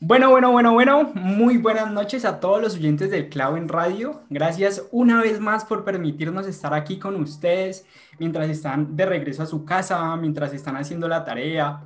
Bueno, bueno, bueno, bueno, muy buenas noches a todos los oyentes del Clavo en Radio. Gracias una vez más por permitirnos estar aquí con ustedes mientras están de regreso a su casa, mientras están haciendo la tarea,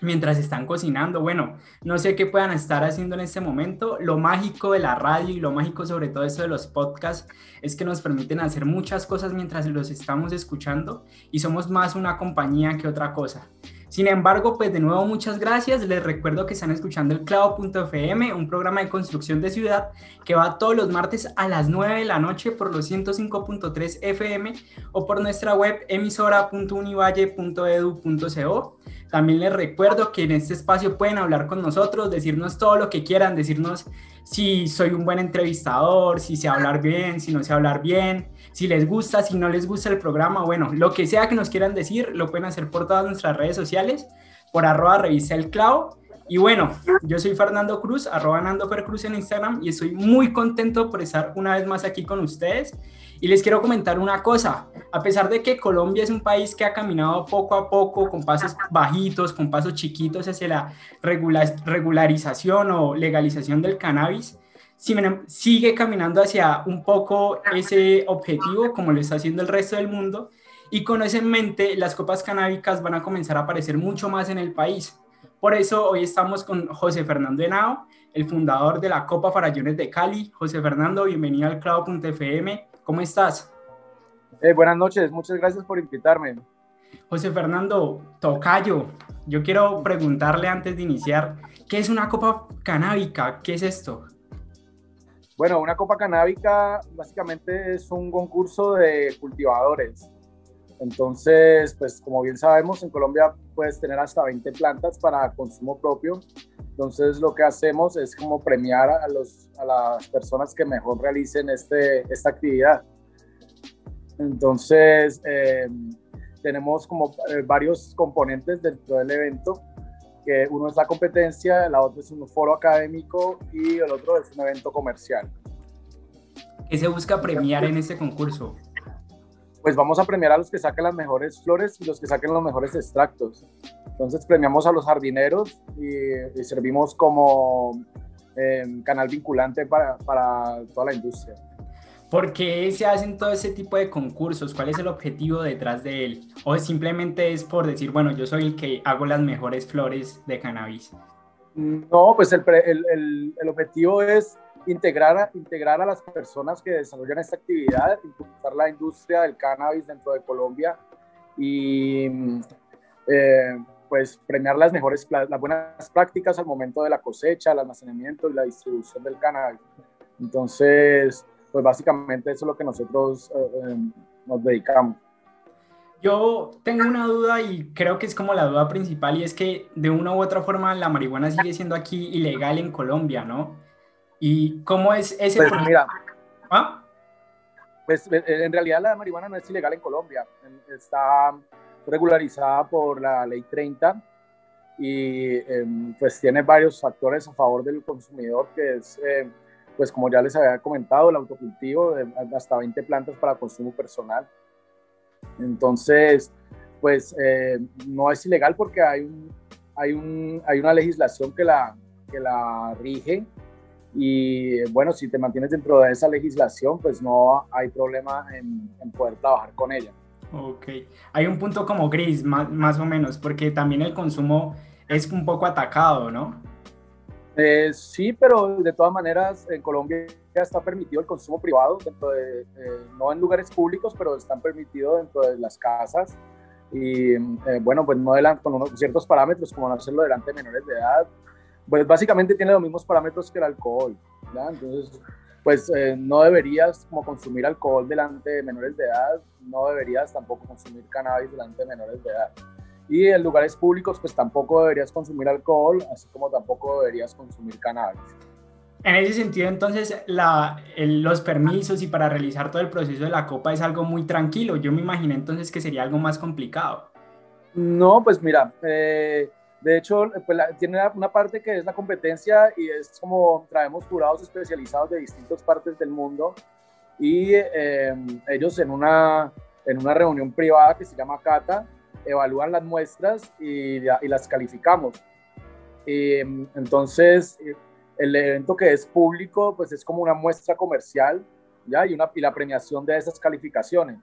mientras están cocinando. Bueno, no sé qué puedan estar haciendo en este momento. Lo mágico de la radio y lo mágico sobre todo eso de los podcasts es que nos permiten hacer muchas cosas mientras los estamos escuchando y somos más una compañía que otra cosa. Sin embargo, pues de nuevo muchas gracias. Les recuerdo que están escuchando el clavo.fm, un programa de construcción de ciudad que va todos los martes a las 9 de la noche por los 105.3 FM o por nuestra web emisora.univalle.edu.co. También les recuerdo que en este espacio pueden hablar con nosotros, decirnos todo lo que quieran, decirnos si soy un buen entrevistador, si sé hablar bien, si no sé hablar bien, si les gusta, si no les gusta el programa, bueno, lo que sea que nos quieran decir, lo pueden hacer por todas nuestras redes sociales, por arroba revisa el clavo. Y bueno, yo soy Fernando Cruz, arroba Nando Cruz en Instagram y estoy muy contento por estar una vez más aquí con ustedes y les quiero comentar una cosa, a pesar de que Colombia es un país que ha caminado poco a poco, con pasos bajitos, con pasos chiquitos hacia la regularización o legalización del cannabis, sigue caminando hacia un poco ese objetivo, como lo está haciendo el resto del mundo, y con eso en mente, las copas canábicas van a comenzar a aparecer mucho más en el país. Por eso hoy estamos con José Fernando Henao, el fundador de la Copa Farallones de Cali. José Fernando, bienvenido al Clavo.fm. ¿Cómo estás? Eh, buenas noches, muchas gracias por invitarme. José Fernando Tocayo, yo quiero preguntarle antes de iniciar, ¿qué es una copa canábica? ¿Qué es esto? Bueno, una copa canábica básicamente es un concurso de cultivadores. Entonces, pues como bien sabemos, en Colombia puedes tener hasta 20 plantas para consumo propio. Entonces, lo que hacemos es como premiar a, los, a las personas que mejor realicen este, esta actividad. Entonces, eh, tenemos como eh, varios componentes dentro del evento, que uno es la competencia, la otra es un foro académico y el otro es un evento comercial. ¿Qué se busca premiar en este concurso? pues vamos a premiar a los que saquen las mejores flores y los que saquen los mejores extractos. Entonces premiamos a los jardineros y, servimos como em, canal vinculante para, para toda la industria. ¿Por qué se hacen todo ese tipo de concursos? ¿Cuál es el objetivo detrás de él? ¿O simplemente es por decir, bueno, yo soy el que hago las mejores flores de cannabis? No, pues el, objetivo es integrar a, integrar a las personas que desarrollan esta actividad, impulsar la industria del cannabis dentro de Colombia y eh, pues premiar las mejores, las buenas prácticas al momento de la cosecha, el almacenamiento y la distribución del cannabis. Entonces, pues básicamente eso es lo que nosotros eh, eh, nos dedicamos. Yo tengo una duda y creo que es como la duda principal y es que de una u otra forma la marihuana sigue siendo aquí ilegal en Colombia, ¿no? ¿Y cómo es ese pues, mira, ¿Ah? Pues en realidad la marihuana no es ilegal en Colombia, está regularizada por la ley 30 y em, pues tiene varios factores a favor del consumidor que es, em, pues como ya les había comentado, el autocultivo de hasta 20 plantas para consumo personal. Entonces, pues eh, no es ilegal porque hay, un, hay, un, hay una legislación que la, que la rige y bueno, si te mantienes dentro de esa legislación, pues no hay problema en, poder trabajar con ella. Ok, hay un punto como gris, más, más, o menos, porque también el consumo es un poco atacado, ¿no? Eh, sí, pero de todas maneras en Colombia está permitido el consumo privado, dentro de, eh, no en lugares públicos, pero están permitidos dentro de las casas. Y eh, bueno, pues no con unos ciertos parámetros, como no hacerlo delante de menores de edad, pues básicamente tiene los mismos parámetros que el alcohol. Entonces, pues eh, no deberías como consumir alcohol delante de menores de edad, no deberías tampoco consumir cannabis delante de menores de edad. Y en lugares públicos, pues tampoco deberías consumir alcohol, así como tampoco deberías consumir cannabis. En ese sentido, entonces, la, los permisos y para realizar todo el proceso de la copa es algo muy tranquilo. Yo me imaginé entonces que sería algo más complicado. No, pues mira, eh, de hecho, pues tiene una parte que es la competencia y es como traemos jurados especializados de distintas partes del mundo y em, ellos en una, en una reunión privada que se llama Cata evalúan las muestras y, las calificamos. Em, entonces, el evento que es público, pues es como una muestra comercial, ¿ya? Y, una, y la premiación de esas calificaciones.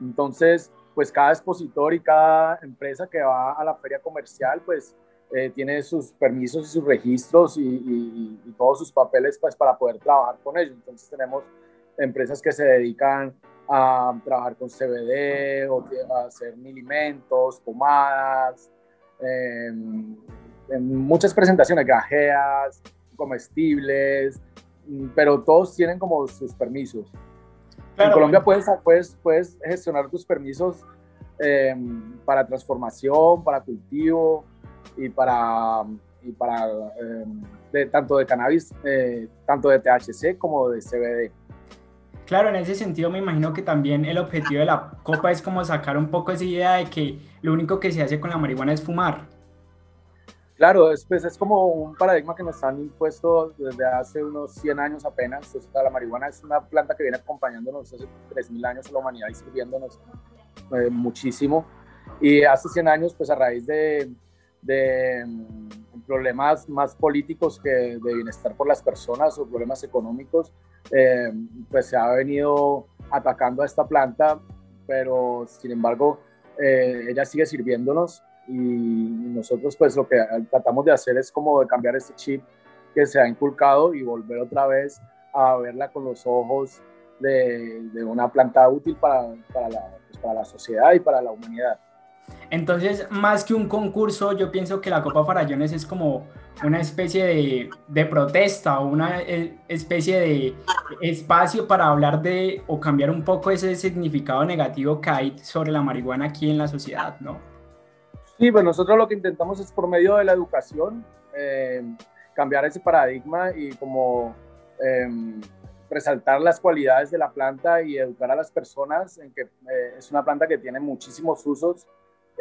Entonces, pues cada expositor y cada empresa que va a la feria comercial, pues eh, tiene sus permisos y sus registros y, y, todos sus papeles pues, para poder trabajar con ellos. Entonces tenemos empresas que se dedican a trabajar con CBD o a hacer milimentos, pomadas, eh, en muchas presentaciones, gajeas, comestibles, mm, pero todos tienen como sus permisos. en Colombia puedes, puedes, puedes gestionar tus permisos eh, para transformación, para cultivo y para, y para eh, de, tanto de cannabis, eh, tanto de THC como de CBD. Claro, en ese sentido me imagino que también el objetivo de la copa es como sacar un poco esa idea de que lo único que se hace con la marihuana es fumar. Claro, es, pues, es como un paradigma que nos han impuesto desde hace unos 100 años apenas. la marihuana es una planta que viene acompañándonos hace 3.000 años a la humanidad y sirviéndonos eh, muchísimo. Y hace 100 años, pues a raíz de, de mm, problemas más políticos que de bienestar por las personas o problemas económicos, eh, pues se ha venido atacando a esta planta, pero sin embargo eh, ella sigue sirviéndonos y nosotros pues lo que tratamos de hacer es como de cambiar este chip que se ha inculcado y volver otra vez a verla con los ojos de, una planta útil para, pues, para la sociedad y para la humanidad. Entonces, más que un concurso, yo pienso que la Copa Farallones es como una especie de, de, protesta o una eh, especie de espacio para hablar de o cambiar un poco ese significado negativo que hay sobre la marihuana aquí en la sociedad, ¿no? Sí, pues nosotros lo que intentamos es por medio de la educación eh, cambiar ese paradigma y como em, resaltar las cualidades de la planta y educar a las personas en que eh, es una planta que tiene muchísimos usos,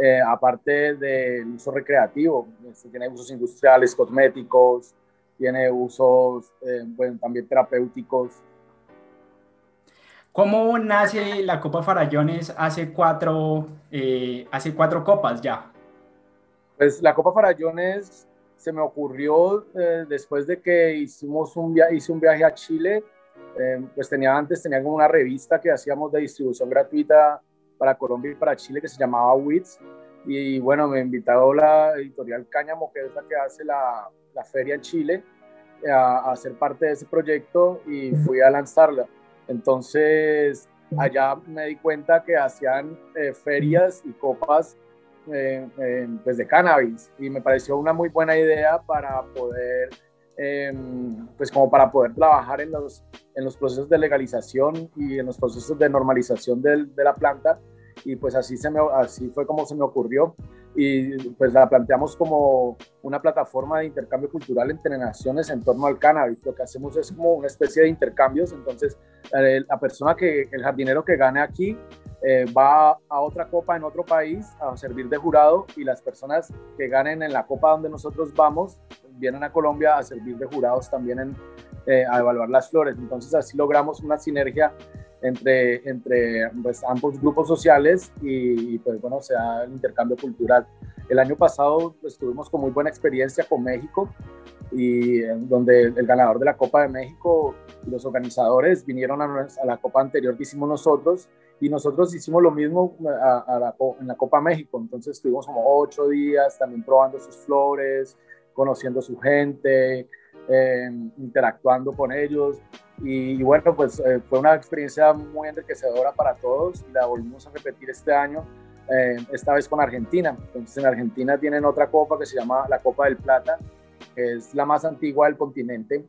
eh, aparte del uso recreativo, este, tiene usos industriales, cosméticos, tiene usos bueno, también terapéuticos. ¿Cómo nace la Copa Farallones hace cuatro, hace cuatro copas ya? Pues la Copa Farallones se me ocurrió eh, después de que hicimos un hice un viaje a Chile. Eh, pues tenía antes, tenía como una revista que hacíamos de distribución gratuita para Colombia y para Chile que se llamaba WITS. Y bueno, me invitó la editorial Cáñamo, que es la que hace la, la feria en Chile, a, a, ser parte de ese proyecto y fui a lanzarla. Entonces, allá me di cuenta que hacían eh, ferias y copas eh, eh, pues de cannabis y me pareció una muy buena idea para poder, em, pues como para poder trabajar en los, en los procesos de legalización y en los procesos de normalización de, de la planta. Y pues así, se me, así fue como se me ocurrió. Y pues la planteamos como una plataforma de intercambio cultural entre naciones en torno al cannabis. Lo que hacemos es como una especie de intercambios, entonces eh, la persona que, el jardinero que gane aquí eh, va a otra copa en otro país a servir de jurado y las personas que ganen en la copa donde nosotros vamos vienen a Colombia a servir de jurados también en, eh, a evaluar las flores. Entonces así logramos una sinergia entre, entre pues, ambos grupos sociales y, pues bueno, se da el intercambio cultural. El año pasado pues, tuvimos con muy buena experiencia con México y donde el ganador de la Copa de México y los organizadores vinieron a, a la Copa anterior que hicimos nosotros y nosotros hicimos lo mismo a, la, en la Copa México, entonces estuvimos como ocho días también probando sus flores, conociendo su gente, em, interactuando con ellos. Y, bueno, pues eh, fue una experiencia muy enriquecedora para todos. Y la volvimos a repetir este año, eh, esta vez con Argentina. Entonces en Argentina tienen otra copa que se llama la Copa del Plata, que es la más antigua del continente,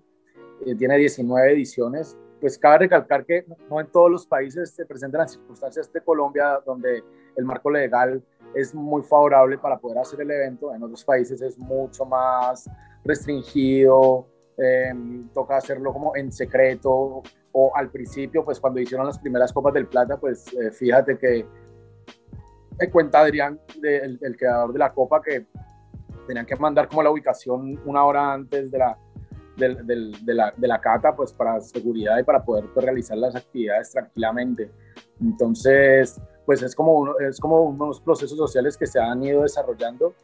eh, tiene 19 ediciones. Pues cabe recalcar que no en todos los países se presentan las circunstancias de Colombia donde el marco legal es muy favorable para poder hacer el evento. En otros países es mucho más restringido em, toca hacerlo como en secreto o al principio, pues cuando hicieron las primeras copas del plata, pues eh, fíjate que me cuenta Adrián, el, creador de la copa, que tenían que mandar como la ubicación una hora antes de la, de, la, de la cata, pues para seguridad y para poder pues, realizar las actividades tranquilamente. Entonces, pues es como, es como unos procesos sociales que se han ido desarrollando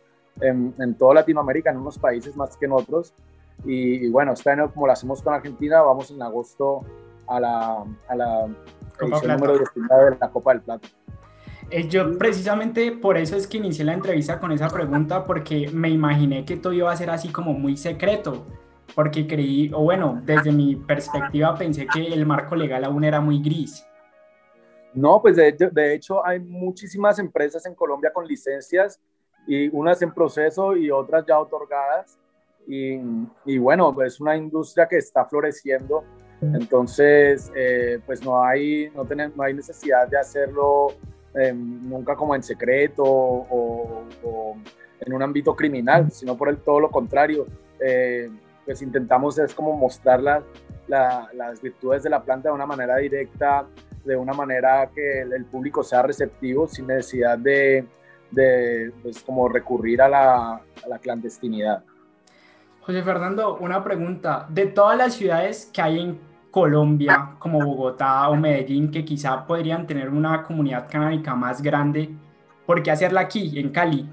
en, en toda Latinoamérica, en unos países más que en otros. Y, bueno, este año, como lo hacemos con Argentina, vamos en agosto a la, a la edición número 19 de la Copa del Plata. Eh, yo precisamente por eso es que inicié la entrevista con esa pregunta, porque me imaginé que todo iba a ser así como muy secreto, porque creí, o bueno, desde mi perspectiva pensé que el marco legal aún era muy gris. No, pues de, de hecho hay muchísimas empresas en Colombia con licencias y unas en proceso y otras ya otorgadas. Y, y bueno, es una industria que está floreciendo. Entonces, eh, pues no hay, no, tenemos, no hay necesidad de hacerlo nunca como en secreto o, en un ámbito criminal, sino por el, todo lo contrario. Eh, pues intentamos es como mostrar las virtudes de la planta de una manera directa, de una manera que el, público sea receptivo sin necesidad de, de pues, como recurrir a la, a la clandestinidad. José Fernando, una pregunta. De todas las ciudades que hay en Colombia, como Bogotá o Medellín, que quizá podrían tener una comunidad canábica más grande, ¿por qué hacerla aquí, en Cali?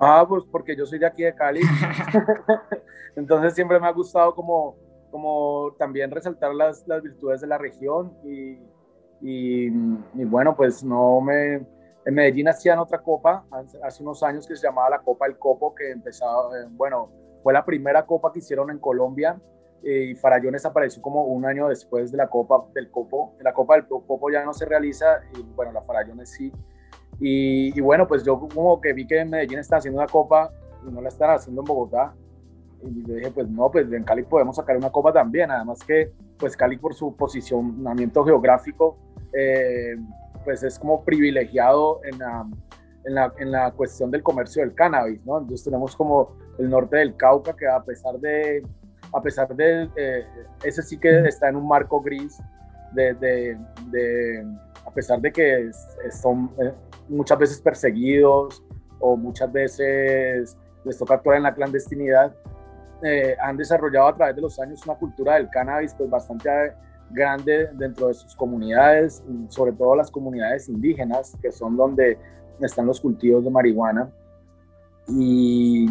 Ah, pues porque yo soy de aquí de Cali. Entonces siempre me ha gustado como, como también resaltar las, las virtudes de la región y, y, bueno, pues no me... En Medellín hacían otra copa hace unos años que se llamaba la Copa del Copo, que empezaba, eh, bueno, fue la primera copa que hicieron en Colombia y Farallones apareció como un año después de la Copa del Copo. La Copa del Copo ya no se realiza y bueno, la Farallones sí. Y, bueno, pues yo como que vi que en Medellín está haciendo una copa y no la están haciendo en Bogotá. Y yo dije, pues no, pues en Cali podemos sacar una copa también. Además que pues Cali por su posicionamiento geográfico, eh, pues es como privilegiado en la, en, la, en la cuestión del comercio del cannabis, ¿no? Entonces tenemos como el norte del Cauca que a pesar de a pesar de, eh, ese sí que está en un marco gris, de, de, a pesar de que son eh, muchas veces perseguidos o muchas veces les toca actuar en la clandestinidad, eh, han desarrollado a través de los años una cultura del cannabis pues bastante grande dentro de sus comunidades, sobre todo las comunidades indígenas, que son donde están los cultivos de marihuana. Y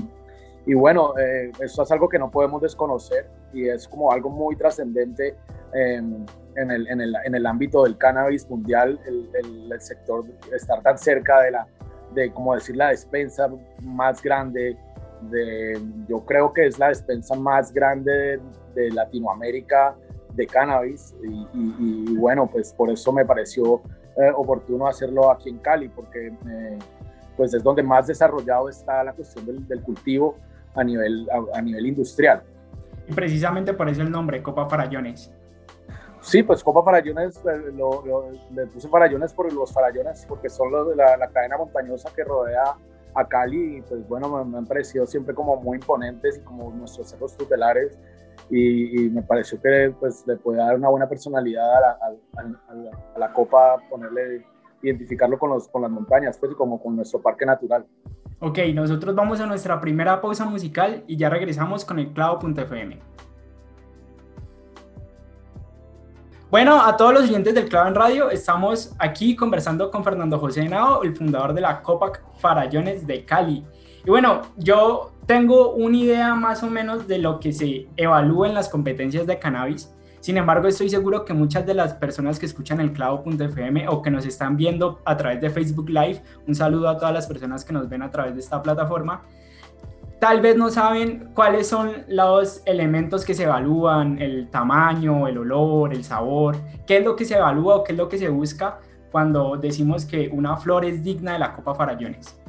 y bueno, eh, eso es algo que no podemos desconocer y es como algo muy trascendente en, el, en, el, en, el, ámbito del cannabis mundial, el, el, sector, estar tan cerca de la, de como decir, la despensa más grande, de, yo creo que es la despensa más grande de, Latinoamérica de cannabis y, y, bueno, pues por eso me pareció eh, oportuno hacerlo aquí en Cali, porque eh, pues es donde más desarrollado está la cuestión del, del cultivo a nivel, a, nivel industrial. Y precisamente por eso el nombre, Copa Farallones. Sí, pues Copa Farallones, eh, lo, le puse Farallones por los Farallones, porque son los de la, cadena montañosa que rodea a Cali y pues bueno, me, han parecido siempre como muy imponentes y como nuestros cerros tutelares y, me pareció que pues le puede dar una buena personalidad a la, a la, Copa, ponerle, identificarlo con, los, con las montañas, pues como con nuestro parque natural. Ok, nosotros vamos a nuestra primera pausa musical y ya regresamos con el clavo.fm. Bueno, a todos los oyentes del Clavo en Radio, estamos aquí conversando con Fernando José Henao, el fundador de la Copac Farallones de Cali. Y bueno, yo tengo una idea más o menos de lo que se evalúa en las competencias de cannabis sin embargo, estoy seguro que muchas de las personas que escuchan el clavo.fm o que nos están viendo a través de Facebook Live, un saludo a todas las personas que nos ven a través de esta plataforma, tal vez no saben cuáles son los elementos que se evalúan, el tamaño, el olor, el sabor, qué es lo que se evalúa o qué es lo que se busca cuando decimos que una flor es digna de la copa farallones.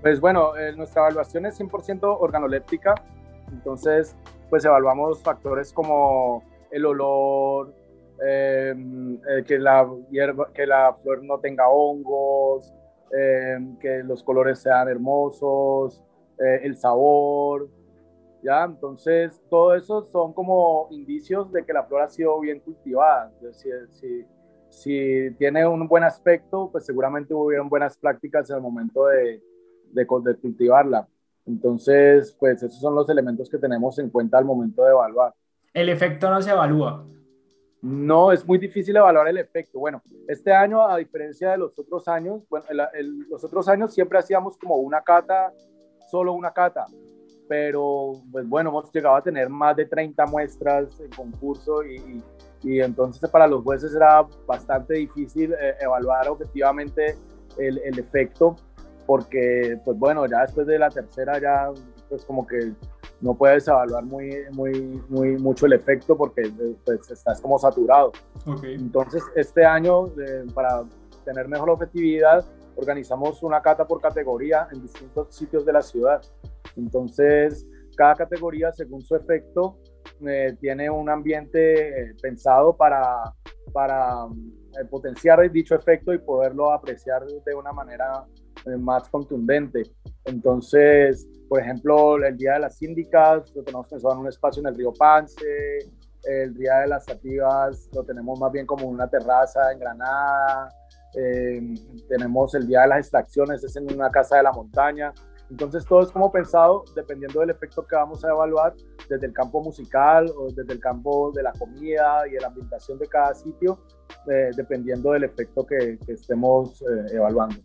Pues bueno, eh, nuestra evaluación es 100% organoléptica, entonces pues evaluamos factores como el olor, em, eh, que, la que la flor no tenga hongos, em, que los colores sean hermosos, eh, el sabor, ¿ya? Entonces, todo eso son como indicios de que la flor ha sido bien cultivada. si, si, tiene un buen aspecto, pues seguramente hubieron buenas prácticas en el momento de, de, de cultivarla. Entonces, pues esos son los elementos que tenemos en cuenta al momento de evaluar. ¿El efecto no se evalúa? No, es muy difícil evaluar el efecto. Bueno, este año, a diferencia de los otros años, bueno, los otros años siempre hacíamos como una cata, solo una cata, pero pues bueno, hemos llegado a tener más de 30 muestras en concurso y, y entonces para los jueces era bastante difícil eh, evaluar objetivamente el, el efecto porque pues bueno, ya después de la tercera ya pues como que no puedes evaluar muy, muy, muy mucho el efecto porque pues, estás como saturado. Entonces, este año, eh, para tener mejor objetividad, organizamos una cata por categoría en distintos sitios de la ciudad. Entonces, cada categoría, según su efecto, eh, tiene un ambiente eh, pensado para, para potenciar dicho efecto y poderlo apreciar de una manera más contundente. Entonces, por ejemplo, el Día de las Síndicas lo tenemos pensado en un espacio en el río Pance, el Día de las Sativas lo tenemos más bien como una terraza en Granada, eh, tenemos el Día de las Extracciones, es en una casa de la montaña. Entonces todo es como pensado dependiendo del efecto que vamos a evaluar desde el campo musical o desde el campo de la comida y de la ambientación de cada sitio, eh, dependiendo del efecto que, estemos eh, evaluando.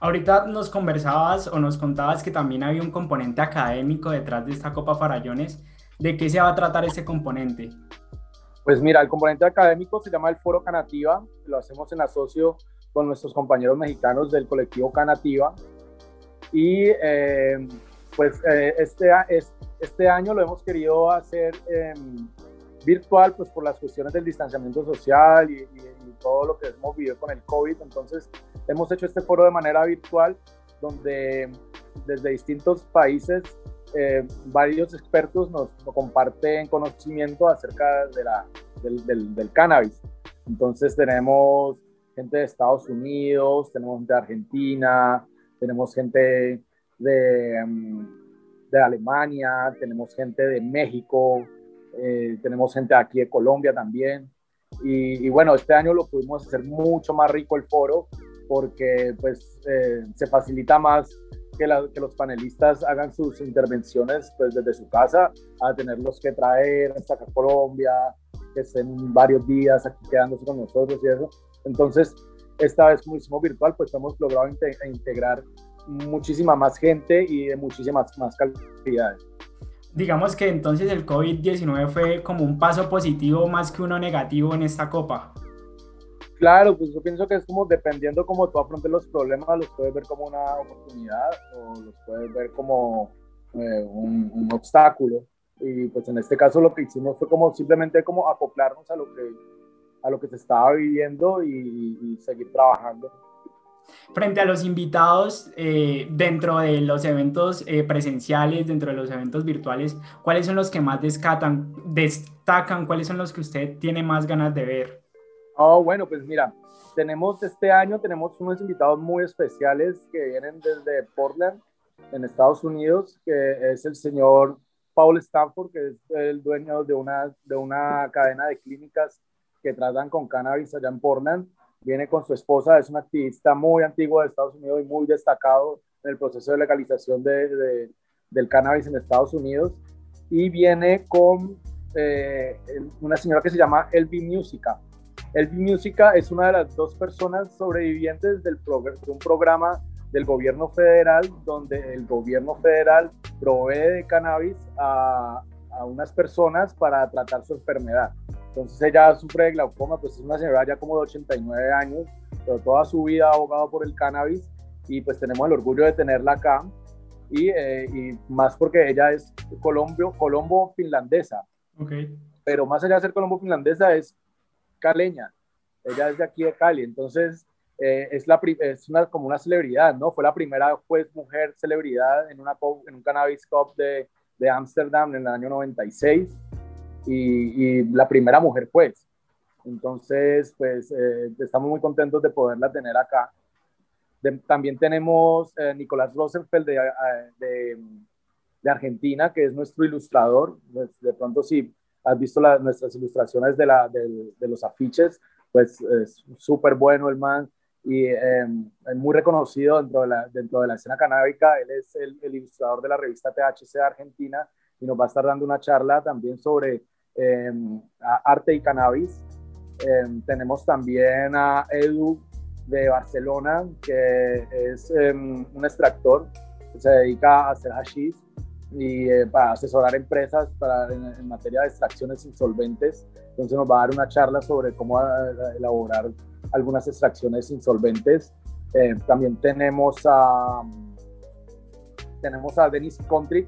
Ahorita nos conversabas o nos contabas que también había un componente académico detrás de esta Copa Farallones. ¿De qué se va a tratar ese componente? Pues mira, el componente académico se llama el Foro Canativa, lo hacemos en asocio con nuestros compañeros mexicanos del colectivo Canativa y eh, pues eh, este, este año lo hemos querido hacer em, virtual, pues por las cuestiones del distanciamiento social y, todo lo que hemos vivido con el COVID. Entonces, hemos hecho este foro de manera virtual, donde desde distintos países eh, varios expertos nos, comparten conocimiento acerca de la, del, del, del, cannabis. Entonces, tenemos gente de Estados Unidos, tenemos gente de Argentina, tenemos gente de, mm, de Alemania, tenemos gente de México, eh, tenemos gente aquí de Colombia también. Y, bueno, este año lo pudimos hacer mucho más rico el foro porque pues eh, se facilita más que, que, los panelistas hagan sus intervenciones pues desde su casa a tenerlos que traer hasta Colombia, que estén varios días aquí quedándose con nosotros y eso. Entonces, esta vez como hicimos virtual, pues hemos logrado integrar muchísima más gente y de muchísimas más calidades. Digamos que entonces el COVID-19 fue como un paso positivo más que uno negativo en esta copa. Claro, pues yo pienso que es como dependiendo cómo tú afrontes los problemas, los puedes ver como una oportunidad o los puedes ver como eh, un, obstáculo. Y pues en este caso lo que hicimos fue como simplemente como acoplarnos a lo que, a lo que se estaba viviendo y, y seguir trabajando frente a los invitados eh, dentro de los eventos eh, presenciales, dentro de los eventos virtuales, ¿cuáles son los que más destacan, destacan? ¿Cuáles son los que usted tiene más ganas de ver? Oh, bueno, pues mira, tenemos este año, tenemos unos invitados muy especiales que vienen desde Portland, en Estados Unidos, que es el señor Paul Stanford, que es el dueño de una, de una cadena de clínicas que tratan con cannabis allá en Portland viene con su esposa, es un activista muy antiguo de Estados Unidos y muy destacado en el proceso de legalización de, del cannabis en Estados Unidos, y viene con eh, una señora que se llama Elvi Musica. Elvi Musica es una de las dos personas sobrevivientes del de un programa del gobierno federal, donde el gobierno federal provee de cannabis a, a unas personas para tratar su enfermedad. Entonces ella sufre de glaucoma, pues es una señora ya como de 89 años, pero toda su vida ha abogado por el cannabis y pues tenemos el orgullo de tenerla acá y, eh, y más porque ella es colombio, colombo finlandesa. Okay. Pero más allá de ser colombo finlandesa es caleña, ella es de aquí de Cali, entonces eh, es, la, es una, como una celebridad, ¿no? Fue la primera pues, mujer celebridad en, una, en un Cannabis Cup de, de Ámsterdam en el año 96 y, la primera mujer pues. Entonces, pues eh, estamos muy contentos de poderla tener acá. también tenemos eh, Nicolás Rosenfeld de, de Argentina, que es nuestro ilustrador. Pues, de pronto, si has visto nuestras ilustraciones de, la, de, los afiches, pues es súper bueno el man y em, es muy reconocido dentro de, la, dentro de la escena canábica. Él es el, ilustrador de la revista THC de Argentina y nos va a estar dando una charla también sobre em, arte y cannabis. Em, tenemos también a Edu de Barcelona, que es un extractor que se dedica a hacer hashish y eh, para asesorar empresas para, en, materia de extracciones insolventes. Entonces nos va a dar una charla sobre cómo eh, elaborar algunas extracciones insolventes. Eh, también tenemos a, tenemos a Denis Country,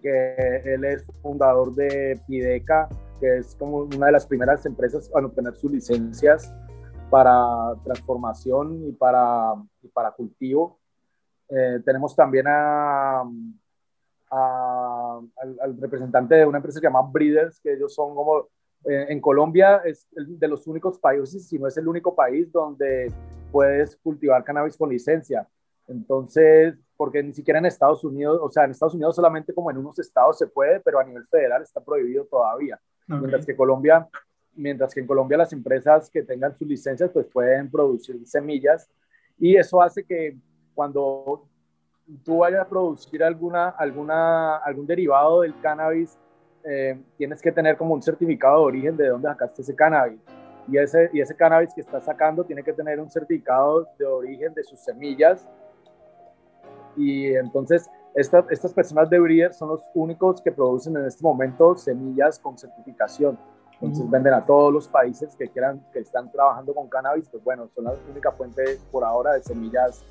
que él es fundador de Pideca, que es como una de las primeras empresas a obtener sus licencias para transformación y para, para cultivo. tenemos también al, representante de una empresa que se llama Breeders, que ellos son como, eh, en Colombia es de los únicos países, si no es el único país donde puedes cultivar cannabis con licencia. Entonces, porque ni siquiera en Estados Unidos, o sea, en Estados Unidos solamente como en unos estados se puede, pero a nivel federal está prohibido todavía. Mientras que Colombia, mientras que en Colombia las empresas que tengan sus licencias pues pueden producir semillas y eso hace que cuando tú vayas a producir alguna, alguna, algún derivado del cannabis, eh, tienes que tener como un certificado de origen de dónde sacaste ese cannabis. Y ese, y ese cannabis que estás sacando tiene que tener un certificado de origen de sus semillas. Y entonces estas, estas personas de Breeder son los únicos que producen en este momento semillas con certificación. Entonces venden a todos los países que quieran, que están trabajando con cannabis, pues bueno, son la única fuente por ahora de semillas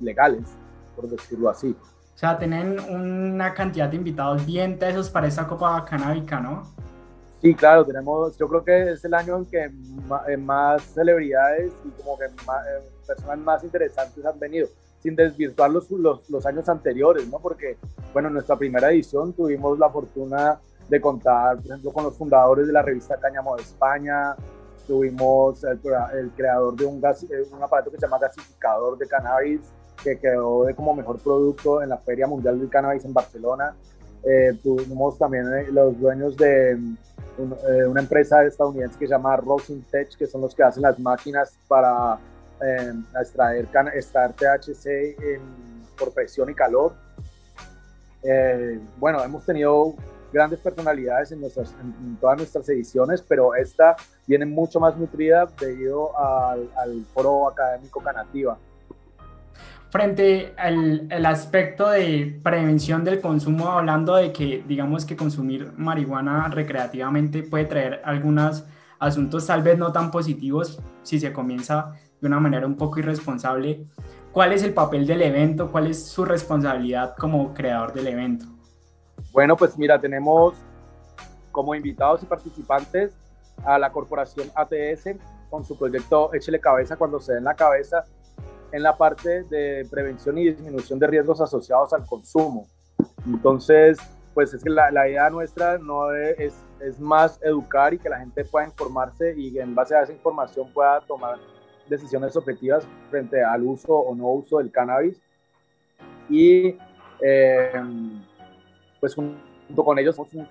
legales por decirlo así. O sea, tienen una cantidad de invitados bien tesos para esa Copa Canábica, ¿no? Sí, claro, tenemos, yo creo que es el año en que más, celebridades y como que más, eh, personas más interesantes han venido, sin desvirtuar los, los, los, años anteriores, ¿no? Porque, bueno, en nuestra primera edición tuvimos la fortuna de contar, por ejemplo, con los fundadores de la revista Cáñamo de España, tuvimos el, el creador de un, gas, eh, un aparato que se llama gasificador de cannabis, que quedó de como mejor producto en la Feria Mundial del Cannabis en Barcelona. Eh, tuvimos también eh, los dueños de eh, una empresa estadounidense que se llama Rosin Tech, que son los que hacen las máquinas para extraer, extraer THC por presión y calor. bueno, hemos tenido grandes personalidades en, nuestras, en, todas nuestras ediciones, pero esta viene mucho más nutrida debido al, al foro académico Canativa frente al el aspecto de prevención del consumo, hablando de que digamos que consumir marihuana recreativamente puede traer algunos asuntos tal vez no tan positivos si se comienza de una manera un poco irresponsable. ¿Cuál es el papel del evento? ¿Cuál es su responsabilidad como creador del evento? Bueno, pues mira, tenemos como invitados y participantes a la corporación ATS con su proyecto Échele Cabeza cuando se den la cabeza, en la parte de prevención y disminución de riesgos asociados al consumo. Entonces, pues es que la, la idea nuestra no es, es, más educar y que la gente pueda informarse y en base a esa información pueda tomar decisiones objetivas frente al uso o no uso del cannabis. Y eh, pues junto con ellos un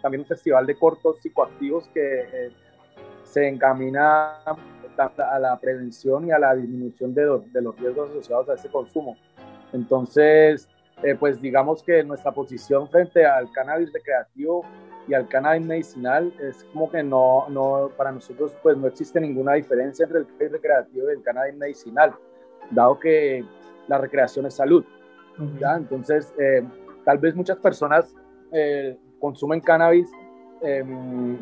también un festival de cortos psicoactivos que eh, se encamina a la prevención y a la disminución de, los riesgos asociados a ese consumo. Entonces, eh, pues digamos que nuestra posición frente al cannabis recreativo y al cannabis medicinal es como que no, no, para nosotros pues no existe ninguna diferencia entre el cannabis recreativo y el cannabis medicinal, dado que la recreación es salud. ¿ya? Entonces, eh, tal vez muchas personas eh, consumen cannabis em,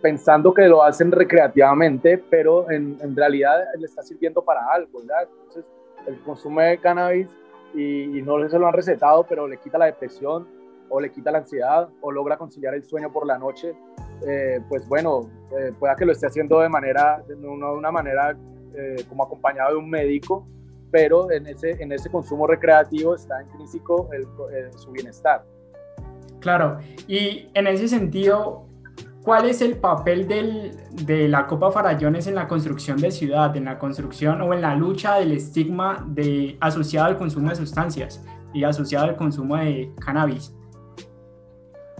pensando que lo hacen recreativamente, pero en, en, realidad le está sirviendo para algo, ¿verdad? Entonces, el consumo de cannabis y, no se lo han recetado, pero le quita la depresión o le quita la ansiedad o logra conciliar el sueño por la noche, eh, pues bueno, eh, pueda que lo esté haciendo de manera, de una, una manera eh, como acompañado de un médico, pero en ese, en ese consumo recreativo está intrínseco el, su bienestar. Claro, y en ese sentido, ¿Cuál es el papel de la Copa Farallones en la construcción de ciudad, en la construcción o en la lucha del estigma de, asociado al consumo de sustancias? y asociado al consumo de cannabis?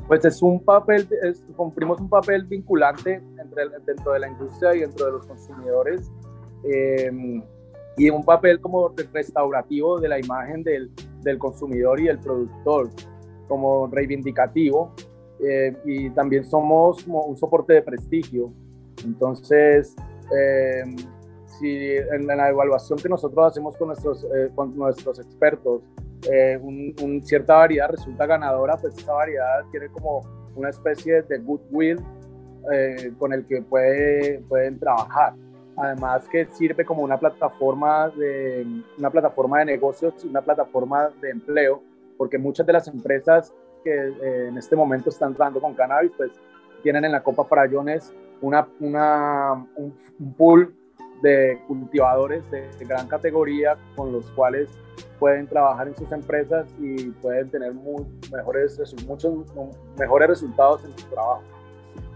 Pues es un papel, cumplimos un papel vinculante entre, dentro de la industria y dentro de los consumidores em, y un papel como restaurativo de la imagen del, del consumidor y del productor, como reivindicativo eh, y también somos un soporte de prestigio. Entonces, em, si en la evaluación que nosotros hacemos con nuestros, eh, con nuestros expertos, eh, un, cierta variedad resulta ganadora, pues esa variedad tiene como una especie de goodwill eh, con el que puede, pueden trabajar. Además que sirve como una plataforma de, una plataforma de negocios una plataforma de empleo, porque muchas de las empresas que en este momento están entrando con cannabis, pues tienen en la Copa Farallones una, una, un, un pool de cultivadores de, gran categoría con los cuales pueden trabajar en sus empresas y pueden tener muy, mejores, muchos mejores resultados en su trabajo.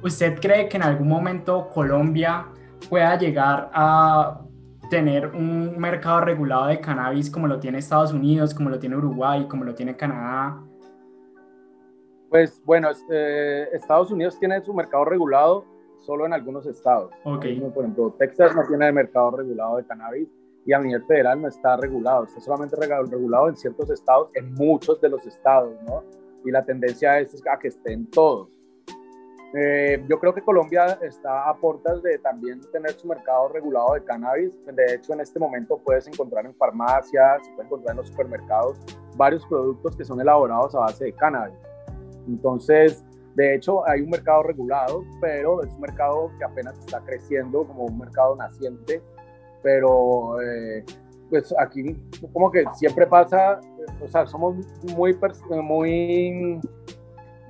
¿Usted cree que en algún momento Colombia pueda llegar a tener un mercado regulado de cannabis como lo tiene Estados Unidos, como lo tiene Uruguay, como lo tiene Canadá? Pues bueno, eh, Estados Unidos tiene su mercado regulado solo en algunos estados. Okay. por ejemplo, Texas no tiene el mercado regulado de cannabis y a nivel federal no está regulado, está solamente regulado en ciertos estados, en muchos de los estados, ¿no? Y la tendencia es a que estén todos. Eh, yo creo que Colombia está a puertas de también tener su mercado regulado de cannabis. De hecho, en este momento puedes encontrar en farmacias, puedes encontrar en los supermercados varios productos que son elaborados a base de cannabis. Entonces, de hecho, hay un mercado regulado, pero es un mercado que apenas está creciendo como un mercado naciente. Pero eh, pues aquí como que siempre pasa, o sea, somos muy, muy,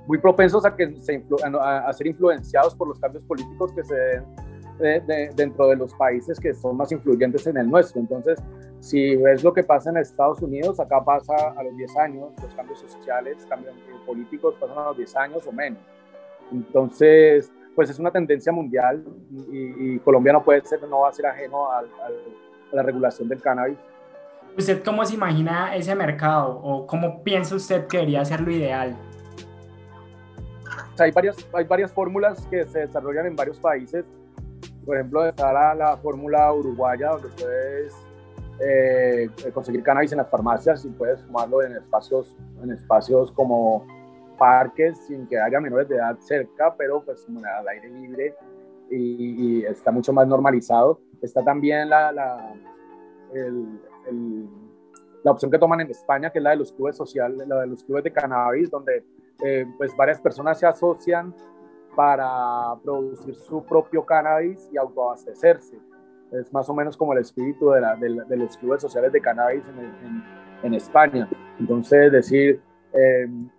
muy propensos a, que se a, ser influenciados por los cambios políticos que se den dentro de los países que son más influyentes en el nuestro. Entonces, si ves lo que pasa en Estados Unidos, acá pasa a los 10 años, los cambios sociales, cambios políticos pasan a los 10 años o menos. Entonces, pues es una tendencia mundial y, Colombia no puede ser, no va a ser ajeno a la regulación del cannabis. ¿Usted cómo se imagina ese mercado o cómo piensa usted que debería ser lo ideal? hay varias, hay varias fórmulas que se desarrollan en varios países por ejemplo, está la, la fórmula uruguaya donde puedes eh, conseguir cannabis en las farmacias y puedes fumarlo en espacios, en espacios como parques sin que haya menores de edad cerca, pero pues al aire libre y, está mucho más normalizado. Está también la, la, la opción que toman en España, que es la de los clubes sociales, la de los clubes de cannabis, donde eh, pues varias personas se asocian para producir su propio cannabis y autoabastecerse. Es más o menos como el espíritu de, la, de, los clubes sociales de cannabis en, en, España. Entonces, decir, em,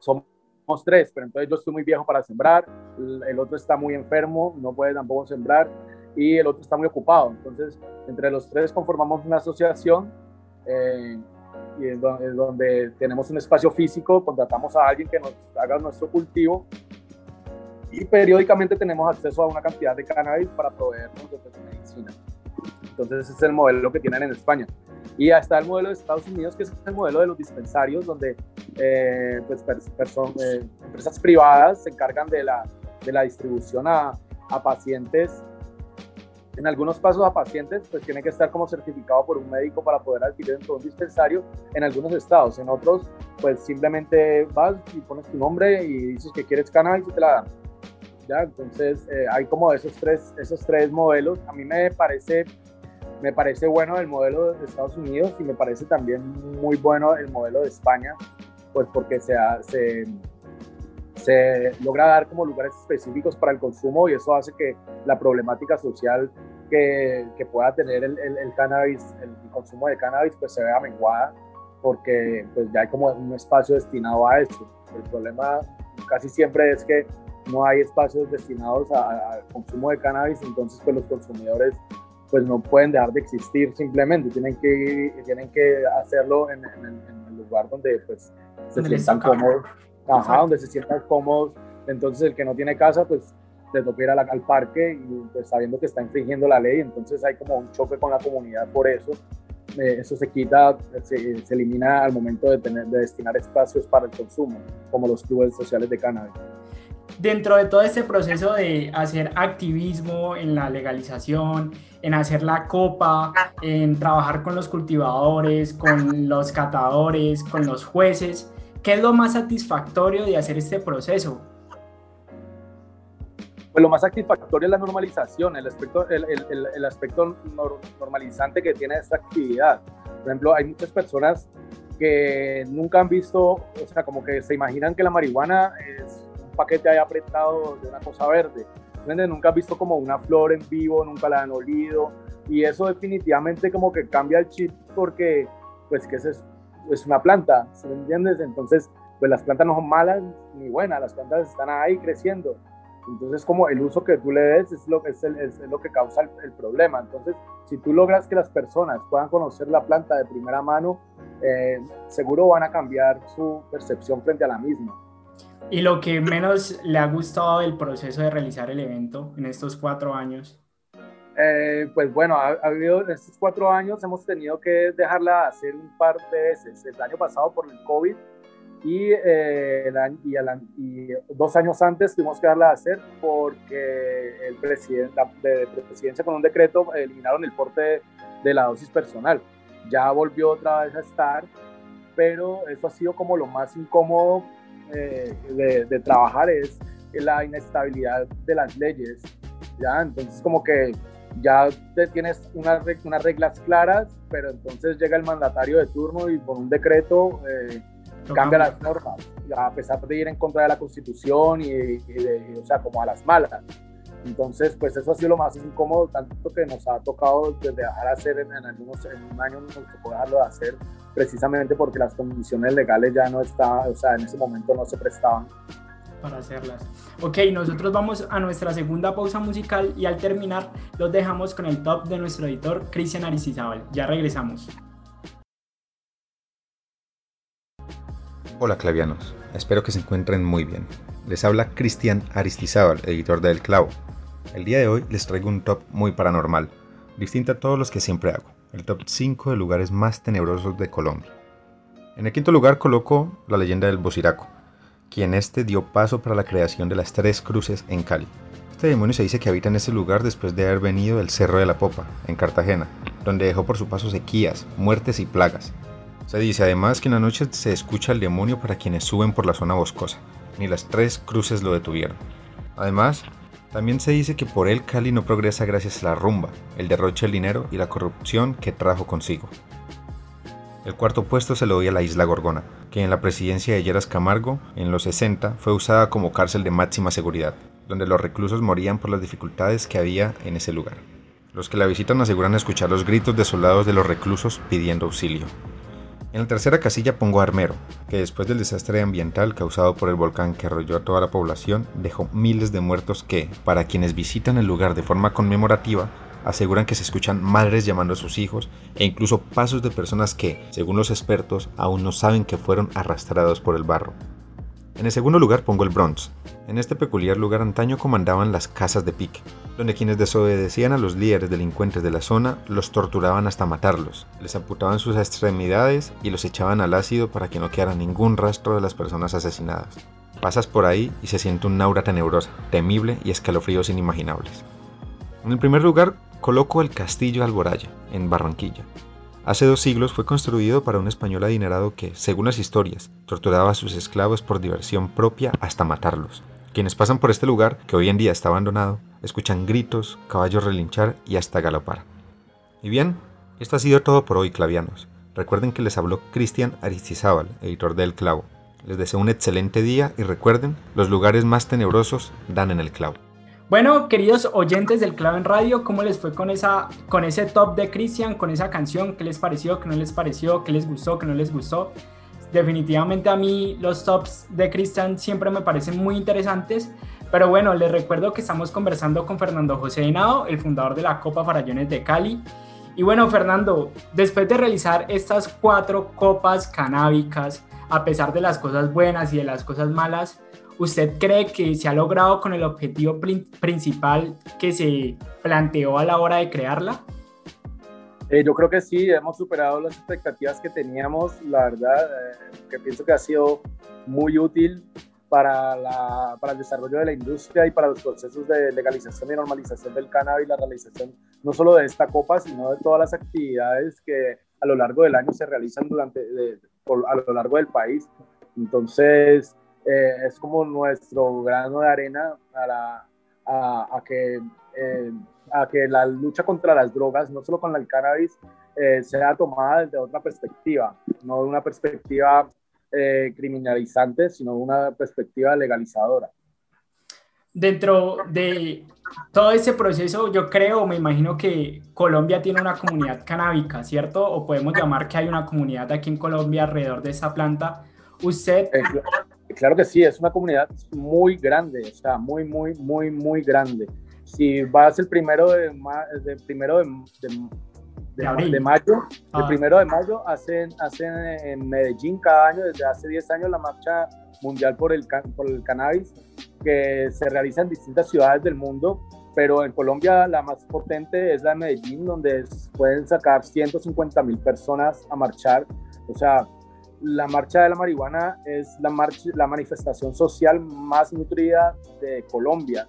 somos tres, pero entonces yo estoy muy viejo para sembrar, el otro está muy enfermo, no puede tampoco sembrar, y el otro está muy ocupado. Entonces, entre los tres conformamos una asociación eh, y en donde tenemos un espacio físico, contratamos a alguien que nos haga nuestro cultivo y periódicamente tenemos acceso a una cantidad de cannabis para proveernos de medicina. Entonces ese es el modelo que tienen en España. Y está el modelo de Estados Unidos, que es el modelo de los dispensarios, donde eh, pues, eh, empresas privadas se encargan de la, de la distribución a, a, pacientes. En algunos casos a pacientes, pues tiene que estar como certificado por un médico para poder adquirir dentro de un dispensario en algunos estados. En otros, pues simplemente vas y pones tu nombre y dices que quieres cannabis y te la dan. Entonces eh, hay como esos tres, esos tres modelos. A mí me parece, me parece bueno el modelo de Estados Unidos y me parece también muy bueno el modelo de España, pues porque se, se, se logra dar como lugares específicos para el consumo y eso hace que la problemática social que, que pueda tener el, el, cannabis, el consumo de cannabis, pues se vea menguada porque pues ya hay como un espacio destinado a eso. El problema casi siempre es que no hay espacios destinados al consumo de cannabis, entonces pues los consumidores pues no pueden dejar de existir simplemente, tienen que, tienen que hacerlo en, el lugar donde pues se sientan cómodos, ajá, donde se sientan cómodos, entonces el que no tiene casa pues le toca ir al parque y pues sabiendo que está infringiendo la ley, entonces hay como un choque con la comunidad por eso, eh, eso se quita, se, elimina al momento de, tener, de destinar espacios para el consumo, como los clubes sociales de cannabis. Dentro de todo este proceso de hacer activismo en la legalización, en hacer la copa, en trabajar con los cultivadores, con los catadores, con los jueces, ¿qué es lo más satisfactorio de hacer este proceso? Pues lo más satisfactorio es la normalización, el aspecto, el, el, el aspecto normalizante que tiene esta actividad. Por ejemplo, hay muchas personas que nunca han visto, o sea, como que se imaginan que la marihuana es paquete ahí apretado de una cosa verde. Nunca han visto como una flor en vivo, nunca la han olido. Y eso definitivamente como que cambia el chip porque, pues, que es, es una planta, ¿se me entiendes? Entonces, pues las plantas no son malas ni buenas, las plantas están ahí creciendo entonces, como el uso que tú le des es lo, es, es lo que causa el, problema. Entonces, si tú logras que las personas puedan conocer la planta de primera mano, eh, seguro van a cambiar su percepción frente a la misma. ¿Y lo que menos le ha gustado del proceso de realizar el evento en estos cuatro años? Eh, pues bueno, ha, habido en estos cuatro años hemos tenido que dejarla hacer un par de veces. El año pasado por el COVID y, eh, y, dos años antes tuvimos que darla a hacer porque el presidente, la de, presidencia con un decreto eliminaron el porte de, la dosis personal. Ya volvió otra vez a estar, pero eso ha sido como lo más incómodo eh, de, trabajar, es la inestabilidad de las leyes. ¿ya? Entonces como que ya tienes unas, unas reglas claras, pero entonces llega el mandatario de turno y por un decreto... Eh, cambia las normas, a pesar de ir en contra de la constitución y, o sea, como a las malas. Entonces, pues eso ha sido lo más incómodo, tanto que nos ha tocado desde dejar de hacer en, algunos, en un año nos tocó dejarlo de hacer precisamente porque las condiciones legales ya no estaban, o sea, en ese momento no se prestaban. Para hacerlas. Ok, nosotros vamos a nuestra segunda pausa musical y al terminar los dejamos con el top de nuestro editor Cristian Aristizábal. Ya regresamos. Hola clavianos, espero que se encuentren muy bien. Les habla Cristian Aristizábal, editor de El Clavo. El día de hoy les traigo un top muy paranormal, distinto a todos los que siempre hago, el top 5 de lugares más tenebrosos de Colombia. En el quinto lugar coloco la leyenda del Bociraco, quien este dio paso para la creación de las tres cruces en Cali. Este demonio se dice que habita en ese lugar después de haber venido del Cerro de la Popa, en Cartagena, donde dejó por su paso sequías, muertes y plagas, se dice además que en la noche se escucha el demonio para quienes suben por la zona boscosa. Ni las tres cruces lo detuvieron. Además, también se dice que por él Cali no progresa gracias a la rumba, el derroche del dinero y la corrupción que trajo consigo. El cuarto puesto se lo doy a la isla Gorgona, que en la presidencia de Lleras Camargo, en los 60, fue usada como cárcel de máxima seguridad, donde los reclusos morían por las dificultades que había en ese lugar. Los que la visitan aseguran escuchar los gritos desolados de los reclusos pidiendo auxilio. En la tercera casilla pongo Armero, que después del desastre ambiental causado por el volcán que arrolló a toda la población, dejó miles de muertos que, para quienes visitan el lugar de forma conmemorativa, aseguran que se escuchan madres llamando a sus hijos e incluso pasos de personas que, según los expertos, aún no saben que fueron arrastrados por el barro. En el segundo lugar pongo el Bronx. En este peculiar lugar antaño comandaban las casas de pique, donde quienes desobedecían a los líderes delincuentes de la zona los torturaban hasta matarlos, les amputaban sus extremidades y los echaban al ácido para que no quedara ningún rastro de las personas asesinadas. Pasas por ahí y se siente un aura tenebrosa, temible y escalofríos inimaginables. En el primer lugar coloco el Castillo Alboraya, en Barranquilla, Hace dos siglos fue construido para un español adinerado que, según las historias, torturaba a sus esclavos por diversión propia hasta matarlos. Quienes pasan por este lugar, que hoy en día está abandonado, escuchan gritos, caballos relinchar y hasta galopar. Y bien, esto ha sido todo por hoy, clavianos. Recuerden que les habló Cristian Aristizábal, editor de Clavo. Les deseo un excelente día y recuerden, los lugares más tenebrosos dan en el clavo. Bueno, queridos oyentes del Clavo en Radio, ¿cómo les fue con, esa, con ese top de Christian, con esa canción? ¿Qué les pareció? ¿Qué no les pareció? ¿Qué les gustó? ¿Qué no les gustó? Definitivamente a mí los tops de Christian siempre me parecen muy interesantes, pero bueno, les recuerdo que estamos conversando con Fernando José Henao, el fundador de la Copa Farallones de Cali. Y bueno, Fernando, después de realizar estas cuatro copas canábicas, a pesar de las cosas buenas y de las cosas malas, ¿Usted cree que se ha logrado con el objetivo principal que se planteó a la hora de crearla? Eh, yo creo que sí, hemos superado las expectativas que teníamos, la verdad, eh, que pienso que ha sido muy útil para, la, para el desarrollo de la industria y para los procesos de legalización y normalización del cannabis, la realización no solo de esta copa, sino de todas las actividades que a lo largo del año se realizan durante, a lo largo del país. Entonces, eh, es como nuestro grano de arena a, a, que a que la lucha contra las drogas, no solo con el cannabis, eh, sea tomada desde otra perspectiva, no de una perspectiva eh, criminalizante, sino de una perspectiva legalizadora. Dentro de todo ese proceso, yo creo, me imagino que Colombia tiene una comunidad canábica, ¿cierto? O podemos llamar que hay una comunidad aquí en Colombia alrededor de esa planta. Usted... Eh, claro que sí, es una comunidad muy grande, o sea, muy, muy, muy, muy grande si vas el primero de, primero de, de, mayo, el ah. primero de mayo hacen, hacen en Medellín cada año, desde hace 10 años, la marcha mundial por el, por el cannabis, que se realiza en distintas ciudades del mundo, pero en Colombia la más potente es la de Medellín, donde pueden sacar 150 mil personas a marchar. O sea, la marcha de la marihuana es la, marcha, la manifestación social más nutrida de Colombia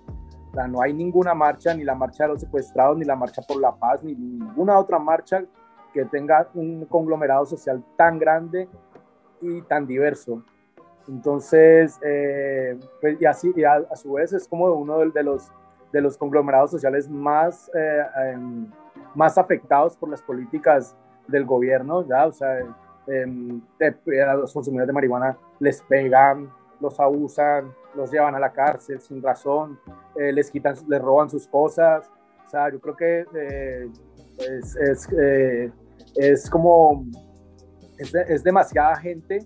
no hay ninguna marcha, ni la marcha de los secuestrados, ni la marcha por la paz, ni ninguna otra marcha que tenga un conglomerado social tan grande y tan diverso. Entonces, eh, pues, y así, y a, su vez es como uno de, los, de los conglomerados sociales más, eh, em, más afectados por las políticas del gobierno, ¿ya? O sea, em, a los consumidores de marihuana les pegan, los abusan, los llevan a la cárcel sin razón, eh, les quitan, les roban sus cosas. O sea, yo creo que eh, es, eh, es, como, es, es, demasiada gente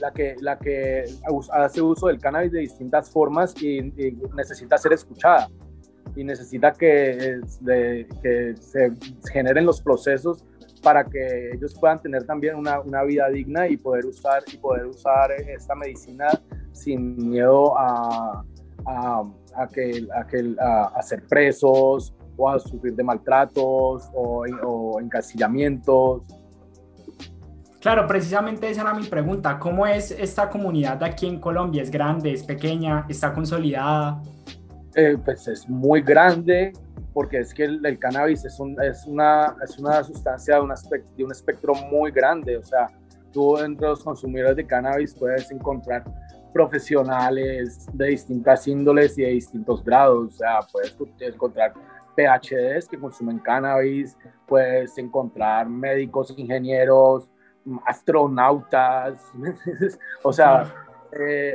la que, la que hace uso del cannabis de distintas formas y, necesita ser escuchada y necesita que, que se generen los procesos para que ellos puedan tener también una, una, vida digna y poder usar y poder usar esta medicina sin miedo a, a, a que, a, que, a, ser presos o a sufrir de maltratos o, o encasillamientos. Claro, precisamente esa era mi pregunta. ¿Cómo es esta comunidad aquí en Colombia? ¿Es grande? ¿Es pequeña? ¿Está consolidada? Eh, pues es muy grande porque es que el, cannabis es, un, es, una, es una sustancia de un, aspecto, de un espectro muy grande. O sea, tú entre los consumidores de cannabis puedes encontrar profesionales de distintas índoles y de distintos grados. O sea, puedes encontrar PhDs que consumen cannabis, puedes encontrar médicos, ingenieros, astronautas. o sea, eh,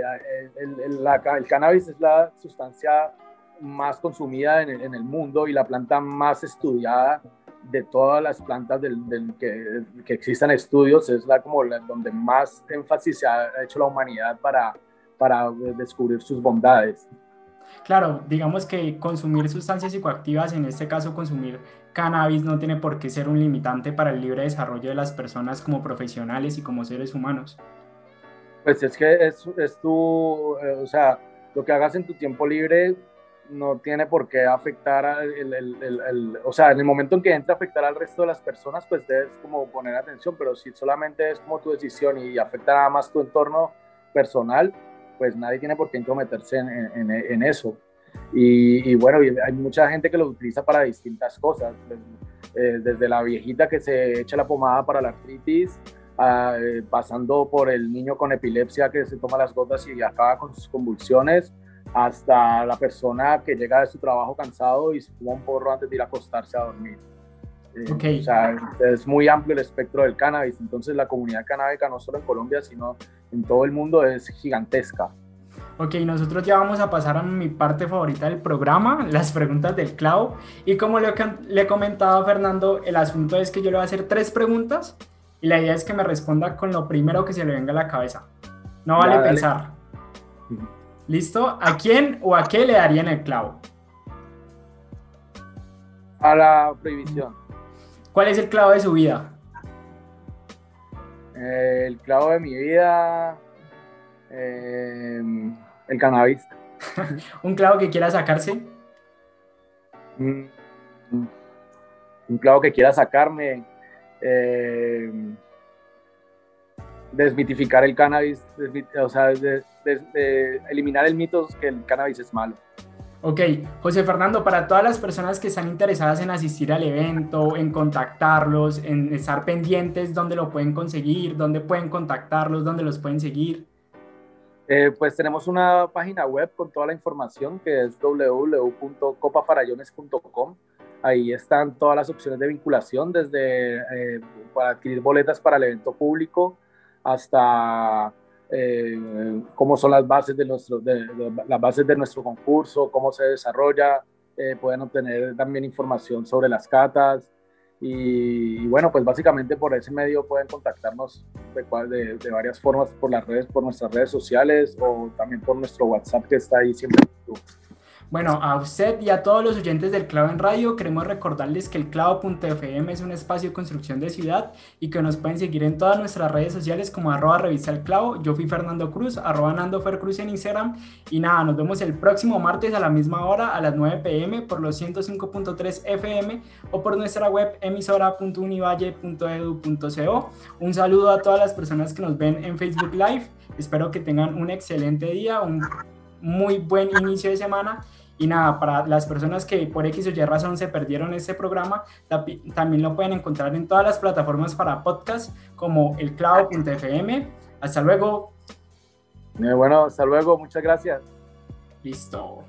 el, el, cannabis es la sustancia más consumida en el, en el, mundo y la planta más estudiada de todas las plantas del, que, que, existan estudios, es la como donde más énfasis se ha hecho la humanidad para, para descubrir sus bondades. Claro, digamos que consumir sustancias psicoactivas, en este caso consumir cannabis, no tiene por qué ser un limitante para el libre desarrollo de las personas como profesionales y como seres humanos. Pues es que es, es tu, eh, o sea, lo que hagas en tu tiempo libre no tiene por qué afectar el, el, el, o sea, en el momento en que entra a afectar al resto de las personas, pues debes como poner atención, pero si solamente es como tu decisión y afecta nada más tu entorno personal, pues nadie tiene por qué intrometerse en, eso. Y, bueno, hay mucha gente que lo utiliza para distintas cosas, eh, desde la viejita que se echa la pomada para la artritis, eh, pasando por el niño con epilepsia que se toma las gotas y acaba con sus convulsiones, hasta la persona que llega de su trabajo cansado y se fuma un porro antes de ir a acostarse a dormir. Eh, okay. O sea, es muy amplio el espectro del cannabis, entonces la comunidad canábica no solo en Colombia, sino en todo el mundo es gigantesca. Ok, nosotros ya vamos a pasar a mi parte favorita del programa, las preguntas del clavo. Y como le, le he comentado a Fernando, el asunto es que yo le voy a hacer tres preguntas y la idea es que me responda con lo primero que se le venga a la cabeza. No vale pensar. ¿Listo? ¿A quién o a qué le darían el clavo? A la prohibición. ¿Cuál es el clavo de su vida? Eh, el clavo de mi vida, eh, el cannabis. ¿Un clavo que quiera sacarse? Mm, un clavo que quiera sacarme. eh, desmitificar el cannabis, o sea, eliminar el mito que el cannabis es malo. Ok, José Fernando, para todas las personas que están interesadas en asistir al evento, en contactarlos, en estar pendientes, ¿dónde lo pueden conseguir? ¿Dónde pueden contactarlos? ¿Dónde los pueden seguir? Eh, pues tenemos una página web con toda la información que es www.copafarallones.com. Ahí están todas las opciones de vinculación, desde eh, para adquirir boletas para el evento público hasta eh, cómo son las bases de, nuestro, de, las bases de nuestro concurso, cómo se desarrolla, eh, pueden obtener también información sobre las catas y, bueno, pues básicamente por ese medio pueden contactarnos de, de, varias formas por las redes, por nuestras redes sociales o también por nuestro WhatsApp que está ahí siempre. Bueno, a usted y a todos los oyentes del Clavo en Radio queremos recordarles que el clavo.fm es un espacio de construcción de ciudad y que nos pueden seguir en todas nuestras redes sociales como arroba revista el clavo. Yo fui Fernando Cruz, arroba Nando Fer Cruz en Instagram. Y nada, nos vemos el próximo martes a la misma hora, a las 9 pm, por los 105.3 FM o por nuestra web emisora.univalle.edu.co. Un saludo a todas las personas que nos ven en Facebook Live. Espero que tengan un excelente día, un muy buen inicio de semana y nada, para las personas que por X o Y razón se perdieron este programa, también lo pueden encontrar en todas las plataformas para podcast como elclavo.fm. Hasta luego. Eh, bueno, hasta luego, muchas gracias. Listo.